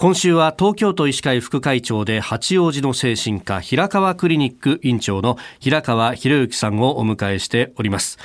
今週は東京都医師会副会長で八王子の精神科平川クリニック院長の平川博之さんをお迎えしております。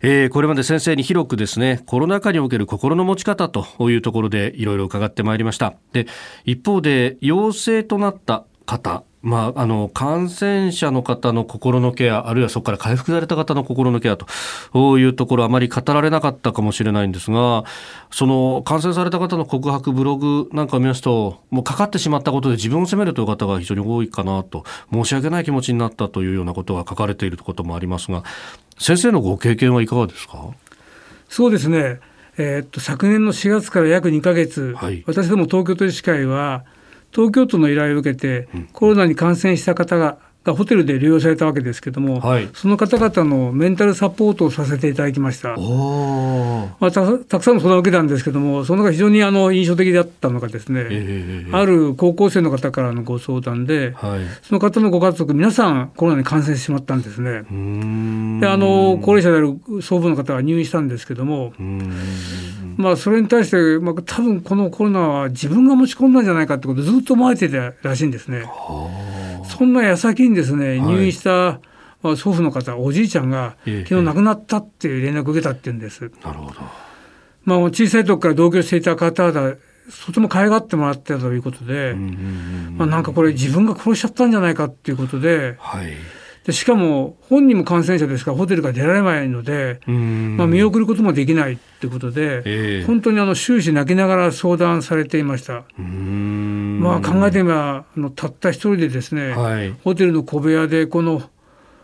えー、これまで先生に広くですねコロナ禍における心の持ち方というところでいろいろ伺ってまいりました。で一方で陽性となった方まあ、あの感染者の方の心のケアあるいはそこから回復された方の心のケアというところあまり語られなかったかもしれないんですがその感染された方の告白ブログなんかを見ますともうかかってしまったことで自分を責めるという方が非常に多いかなと申し訳ない気持ちになったというようなことが書かれていることもありますが先生のご経験はいかがですか？そうですね、えー、っと昨年の4月から約2か月、はい、私ども東京都医師会は東京都の依頼を受けて、コロナに感染した方ががホテルで療養されたわけですけども、はい、その方々のメンタルサポートをさせていただきました。まあ、たたくさんの相談を受けたんですけども、そのが非常にあの印象的だったのがですね、えー、ある高校生の方からのご相談で、はい、その方のご家族、皆さんコロナに感染してしまったんですね。であの高齢者である祖父の方は入院したんですけども、まあ、それに対して、まあ、多分このコロナは自分が持ち込んだんじゃないかってことをずっと思われてたらしいんですね。そんな矢先にですね入院した、祖父の方おじいちゃんが昨日亡くなったっていう連絡を受けたっていうんです。なるほど。まあ、小さい時から同居していた方々とても可愛がってもらってたということで、まあ、なんかこれ自分が殺しちゃったんじゃないかっていうことで、はい、でしかも本人も感染者ですからホテルから出られないので、まあ、見送ることもできないということで、えー、本当にあの終始泣きながら相談されていました。まあ、考えてみればあのたった一人でですね、はい、ホテルの小部屋でこの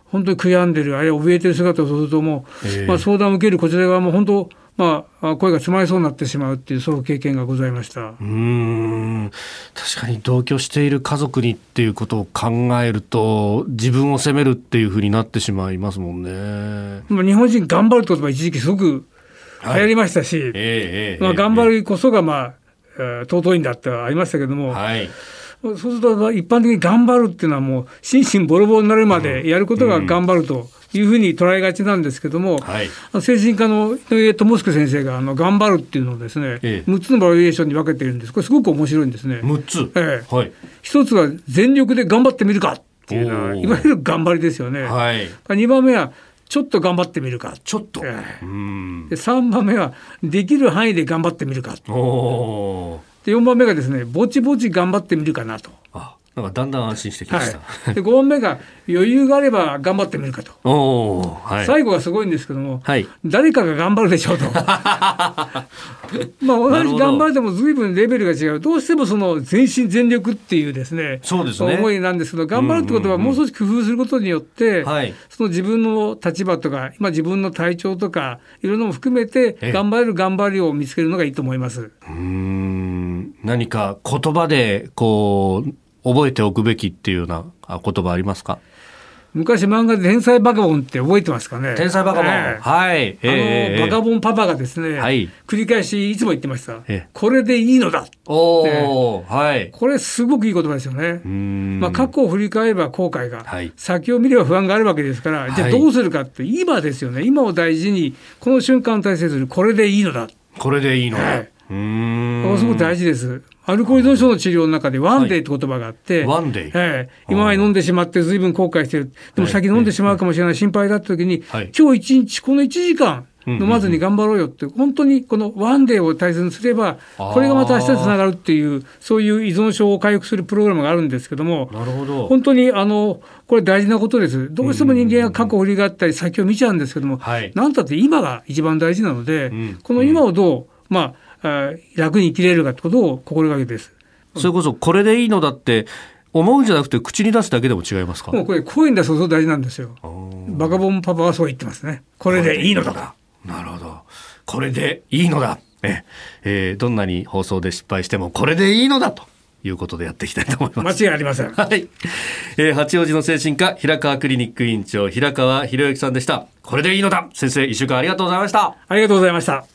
本当に悔やんでるあるいは怯えてる姿をするともう、え。ー、まあ、相談を受けるこちら側も本当まあ、声が詰まりそうになってしまうっていうそういう経験がございました。うん。確かに同居している家族にっていうことを考えると自分を責めるっていうふうになってしまいますもんね。日本人頑張るって言葉一時期すごく流行りましたし、はいえー、まあ、頑張るこそが、まあえー、尊いんだってありましたけども。はい。そうすると一般的に頑張るっていうのはもう心身ボロボロになるまでやることが頑張るというふうに捉えがちなんですけども、はい、精神科の井上智介先生があの頑張るっていうのをですね、ええ、6つのバリエーションに分けているんです。これすごく面白いんですね。6つ、ええ。はい、1つは全力で頑張ってみるかっていうのはいわゆる頑張りですよね。はい、2番目はちょっと頑張ってみるか。ちょっと。ええ、で3番目はできる範囲で頑張ってみるか。で4番目がですねぼちぼち頑張ってみるかなと。あなんかだんだん安心してきました。はい、で5問目が余裕があれば頑張ってみるかと。おはい、最後はすごいんですけども、はい、誰かが頑張るでしょうと。まあ同じ頑張るでも随分レベルが違う。どうしてもその全身全力っていうですね、そうですね思いなんですけど、頑張るってことはもう少し工夫することによって、うんうんうん、その自分の立場とか、今自分の体調とか、いろんなのも含めて頑張れる頑張りを見つけるのがいいと思います。うん何か言葉でこう覚えておくべきっていうような言葉ありますか？昔漫画で天才バカボンって覚えてますかね？天才バカボン、えー、はい、えー、あの、バカボンパパがですね、はい、繰り返しいつも言ってました、えー、これでいいのだ。おお、はい、これすごくいい言葉ですよね。まあ過去を振り返れば後悔が、はい、先を見れば不安があるわけですからじゃあどうするかって今ですよね。今を大事にこの瞬間を大切にする。これでいいのだ。これでいいのだ、はい、うんすごく大事です。アルコール依存症の治療の中で one day って言葉があって、 one day、えー、今まで飲んでしまって随分後悔してる。でも先飲んでしまうかもしれない心配だった時に、はい、今日一日、この1時間、飲まずに頑張ろうよって、本当にこの one day を大切にすれば、これがまた明日につながるっていう、そういう依存症を回復するプログラムがあるんですけども、なるほど。本当にあのこれ大事なことです。どうしても人間は過去を振り返ったり先を見ちゃうんですけども、はい、なんたって今が一番大事なので、この今をどう、まあ、楽に生きれるかってことを心がけです。それこそこれでいいのだって思うんじゃなくて口に出すだけでも違いますか？もうこれ声に出すこと大事なんですよバカボンパパはそう言ってますねこれでいいのだなるほどこれでいいのだえ、えー、どんなに放送で失敗してもこれでいいのだということでやっていきたいと思います。間違いありません。はい。えー、八王子の精神科、平川クリニック院長、平川博之さんでした。これでいいのだ先生、一週間ありがとうございました。ありがとうございました。